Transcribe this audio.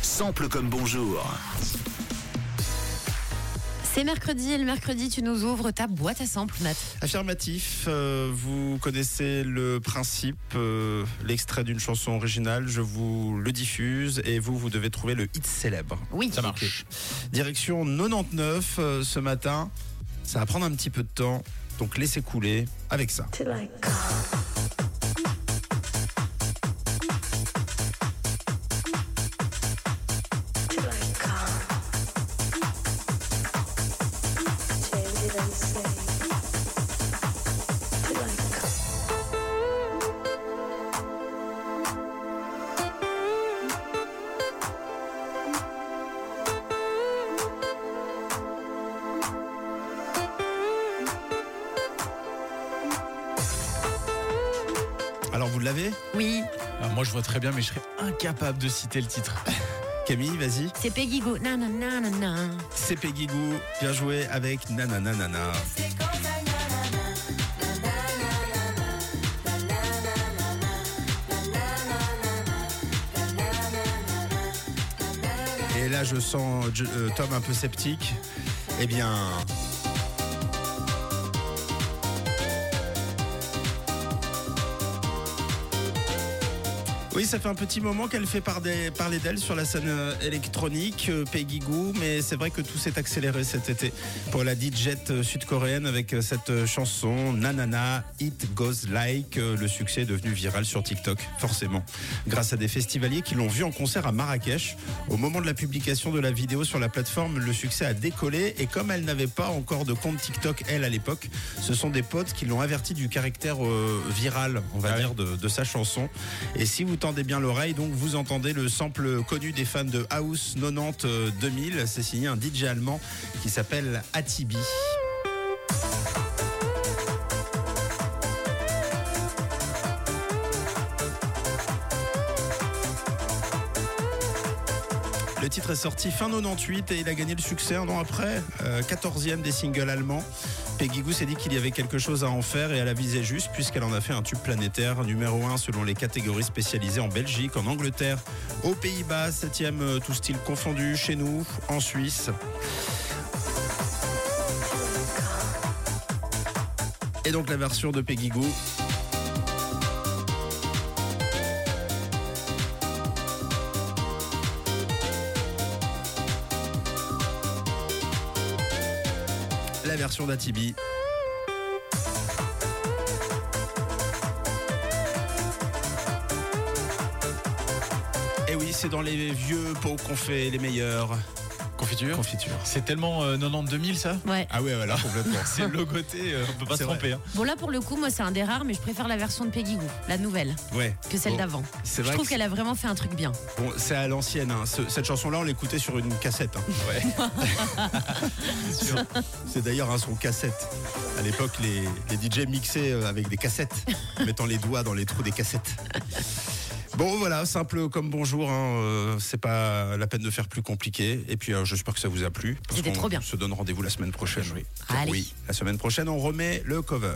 Sample comme bonjour. C'est mercredi et le mercredi, tu nous ouvres ta boîte à samples, Nat. Affirmatif, euh, vous connaissez le principe, euh, l'extrait d'une chanson originale, je vous le diffuse et vous, vous devez trouver le hit célèbre. Oui. Ça marche. Direction 99 euh, ce matin, ça va prendre un petit peu de temps, donc laissez couler avec ça. Alors vous l'avez Oui. Ah, moi, je vois très bien, mais je serais incapable de citer le titre. Camille, vas-y. C'est Peggy Go. Nanana. C'est Peggy Goo, bien joué avec Nanana Nana. Et là, je sens euh, Tom un peu sceptique. Eh bien. Oui, ça fait un petit moment qu'elle fait parler d'elle sur la scène euh, électronique, euh, Peggy Goo, mais c'est vrai que tout s'est accéléré cet été pour la DJ sud-coréenne avec euh, cette chanson Nanana, It Goes Like. Le succès est devenu viral sur TikTok, forcément, grâce à des festivaliers qui l'ont vu en concert à Marrakech. Au moment de la publication de la vidéo sur la plateforme, le succès a décollé et comme elle n'avait pas encore de compte TikTok, elle, à l'époque, ce sont des potes qui l'ont averti du caractère euh, viral, on va Ah ouais. dire, de, de sa chanson. Et si vous tendez bien l'oreille, donc vous entendez le sample connu des fans de House 90 euh, 2000. C'est signé un DJ allemand qui s'appelle Atibi. Le titre est sorti fin 98 et il a gagné le succès un an après, euh, 14e des singles allemands. Peggy Goo s'est dit qu'il y avait quelque chose à en faire et elle a visé juste puisqu'elle en a fait un tube planétaire, numéro 1 selon les catégories spécialisées en Belgique, en Angleterre, aux Pays-Bas, 7e euh, tout style confondu, chez nous, en Suisse. Et donc la version de Peggy Goo. La version d'Atibi. Et oui, c'est dans les vieux pots qu'on fait les meilleures Confiture confitures. C'est tellement euh, 90 2000 ça? Ouais. Ah ouais, voilà, complètement. C'est logoté, euh, on peut pas se tromper. hein. Bon, là, pour le coup, moi, c'est un des rares, mais je préfère la version de Peggy Goo, la nouvelle, Ouais. que celle Bon, d'avant. C'est Je vrai trouve que qu'elle a vraiment fait un truc bien. Bon, c'est à l'ancienne. hein. Ce- Cette chanson-là, on l'écoutait sur une cassette. hein. C'est sûr. C'est d'ailleurs un son cassette. À l'époque, les, les DJ mixaient euh, avec des cassettes, mettant les doigts dans les trous des cassettes. Bon, voilà, simple comme bonjour. hein, euh, c'est pas la peine de faire plus compliqué. Et puis, euh, j'espère que ça vous a plu. C'était trop bien. se donne rendez-vous la semaine prochaine. Oui. Allez. Oui, la semaine prochaine, on remet le cover.